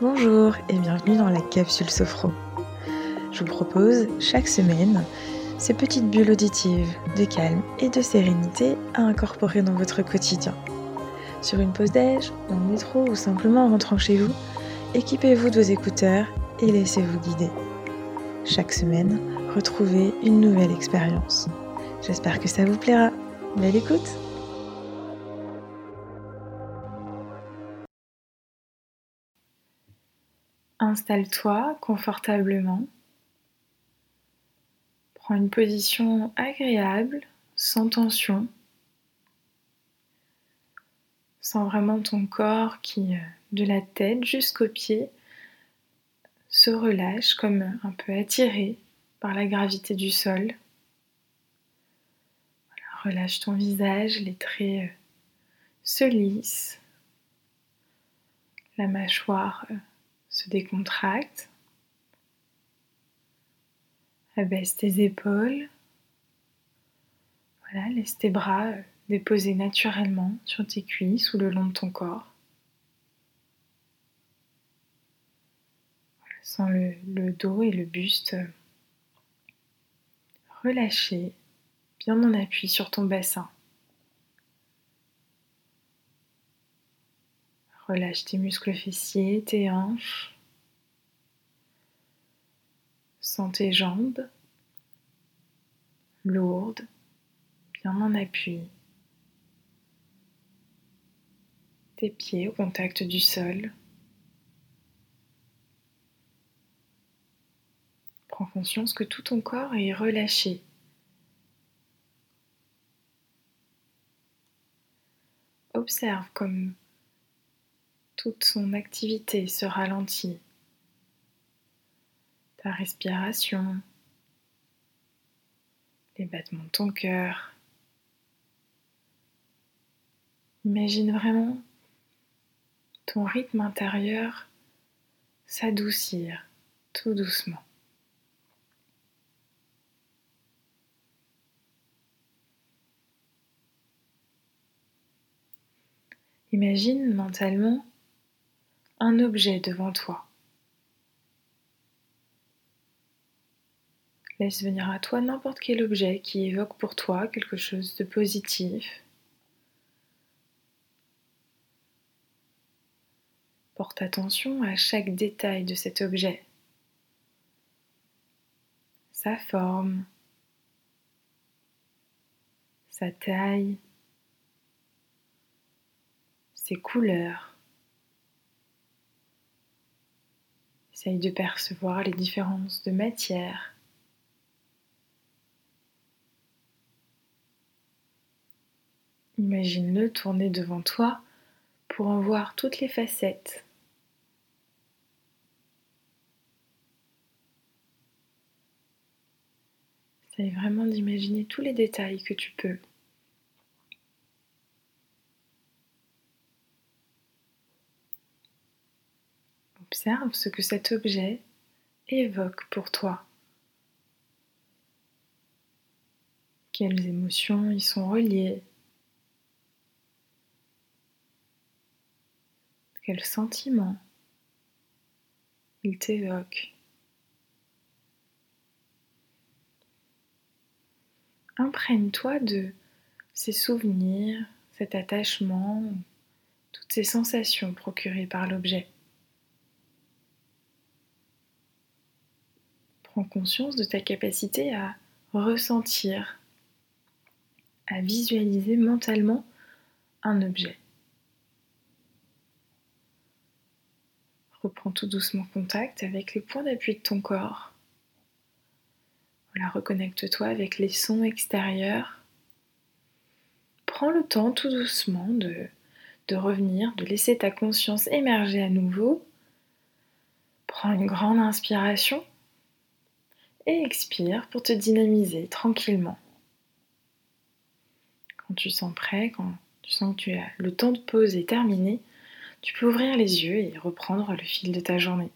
Bonjour et bienvenue dans la capsule Sophro. Je vous propose chaque semaine ces petites bulles auditives de calme et de sérénité à incorporer dans votre quotidien. Sur une pause déj, dans le métro ou simplement en rentrant chez vous, équipez-vous de vos écouteurs et laissez-vous guider. Chaque semaine, retrouvez une nouvelle expérience. J'espère que ça vous plaira. Belle écoute Installe-toi confortablement. Prends une position agréable, sans tension. Sens vraiment ton corps qui, euh, de la tête jusqu'aux pieds, se relâche comme un peu attiré par la gravité du sol. relâche ton visage, les traits euh, se lissent, la mâchoire euh, se décontracte. Abaisse tes épaules. Voilà, laisse tes bras euh, déposer naturellement sur tes cuisses ou le long de ton corps. Sens le, le, dos et le buste relâchés, bien en appui sur ton bassin. Relâche tes muscles fessiers, tes hanches. Sens tes jambes lourdes, bien en appui. Tes pieds au contact du sol. Prends conscience que tout ton corps est relâché. Observe comme toute son activité se ralentit. Ta respiration, les battements de ton cœur. Imagine vraiment ton rythme intérieur s'adoucir tout doucement. Imagine mentalement un objet devant toi. Laisse venir à toi n'importe quel objet qui évoque pour toi quelque chose de positif. Porte attention à chaque détail de cet objet. Sa forme, sa taille, ses couleurs. Essaye de percevoir les différences de matière. Imagine-le tourner devant toi pour en voir toutes les facettes. Essaye vraiment d'imaginer tous les détails que tu peux. Observe ce que cet objet évoque pour toi. Quelles émotions y sont reliées Quels sentiments il t'évoque Imprègne-toi de ces souvenirs, cet attachement, toutes ces sensations procurées par l'objet. Prends conscience de ta capacité à ressentir, à visualiser mentalement un objet. Reprends tout doucement contact avec les points d'appui de ton corps. Reconnecte-toi avec les sons extérieurs. Prends le temps tout doucement de, de revenir, de laisser ta conscience émerger à nouveau. Prends une grande inspiration et expire pour te dynamiser tranquillement. Quand tu sens prêt, quand tu sens que le temps de pause est terminé, tu peux ouvrir les yeux et reprendre le fil de ta journée.